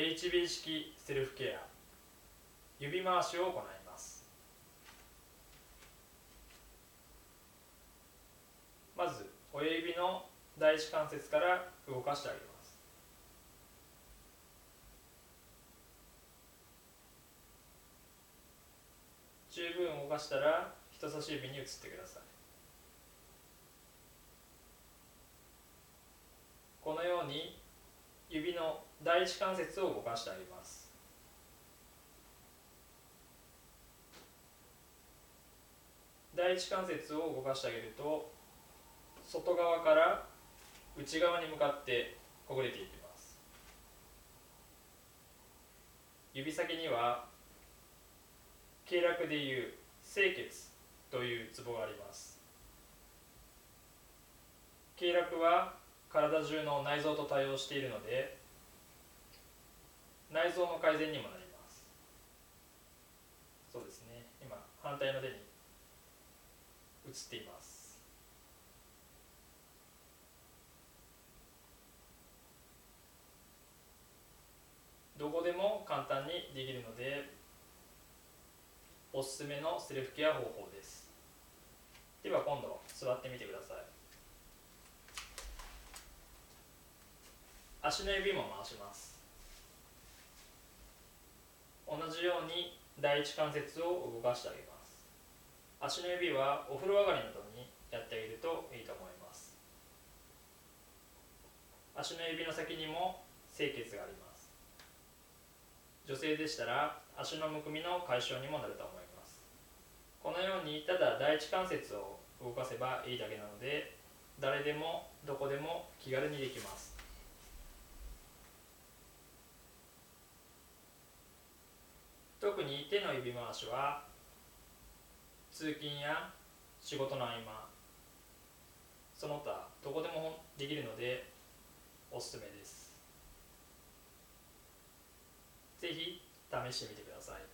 HB 式セルフケア。指回しを行います。まず親指の第一関節から動かしてあげます。十分動かしたら人差し指に移ってくださいこのように指の第一関節を動かしてあげます。第一関節を動かしてあげると外側から内側に向かってほぐれていきます。指先には経絡でいう清血というツボがあります。経絡は体中の内臓と対応しているので内臓の改善にもなります。そうですね。今反対の手に移っています。どこでも簡単にできるのでおすすめのセルフケア方法です。では今度座ってみてください。足の指も回します。じように第一関節を動かしてあげます。足の指はお風呂上がりなどにやってあげるといいと思います。足の指の先にも清血があります。女性でしたら足のむくみの解消にもなると思います。このようにただ第一関節を動かせばいいだけなので誰でもどこでも気軽にできます。特に手の指回しは通勤や仕事の合間その他どこでもできるのでおすすめです。是非試してみてください。